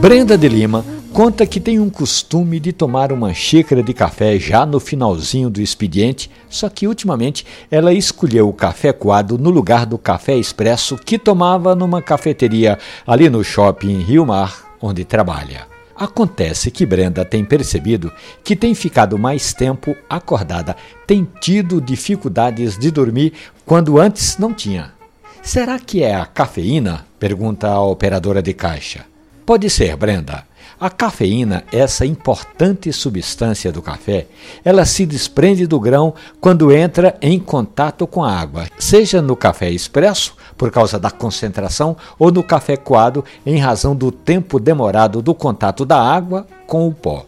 Brenda de Lima conta que tem um costume de tomar uma xícara de café já no finalzinho do expediente, só que ultimamente ela escolheu o café coado no lugar do café expresso que tomava numa cafeteria ali no shopping Rio Mar, onde trabalha. Acontece que Brenda tem percebido que tem ficado mais tempo acordada, tem tido dificuldades de dormir quando antes não tinha. Será que é a cafeína? pergunta a operadora de caixa. Pode ser, Brenda. A cafeína, essa importante substância do café, ela se desprende do grão quando entra em contato com a água, seja no café expresso, por causa da concentração, ou no café coado, em razão do tempo demorado do contato da água com o pó.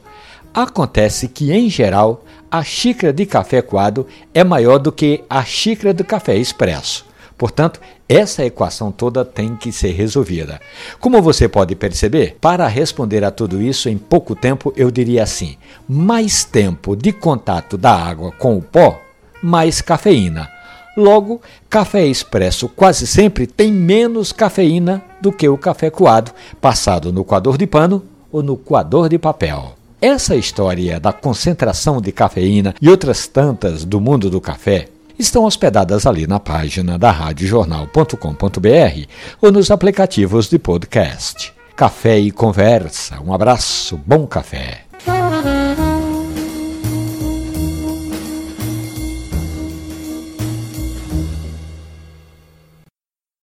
Acontece que, em geral, a xícara de café coado é maior do que a xícara de café expresso. Portanto, essa equação toda tem que ser resolvida. Como você pode perceber, para responder a tudo isso em pouco tempo, eu diria assim: mais tempo de contato da água com o pó, mais cafeína. Logo, café expresso quase sempre tem menos cafeína do que o café coado, passado no coador de pano ou no coador de papel. Essa história da concentração de cafeína e outras tantas do mundo do café estão hospedadas ali na página da radiojornal.com.br ou nos aplicativos de podcast. Café e conversa. Um abraço, bom café.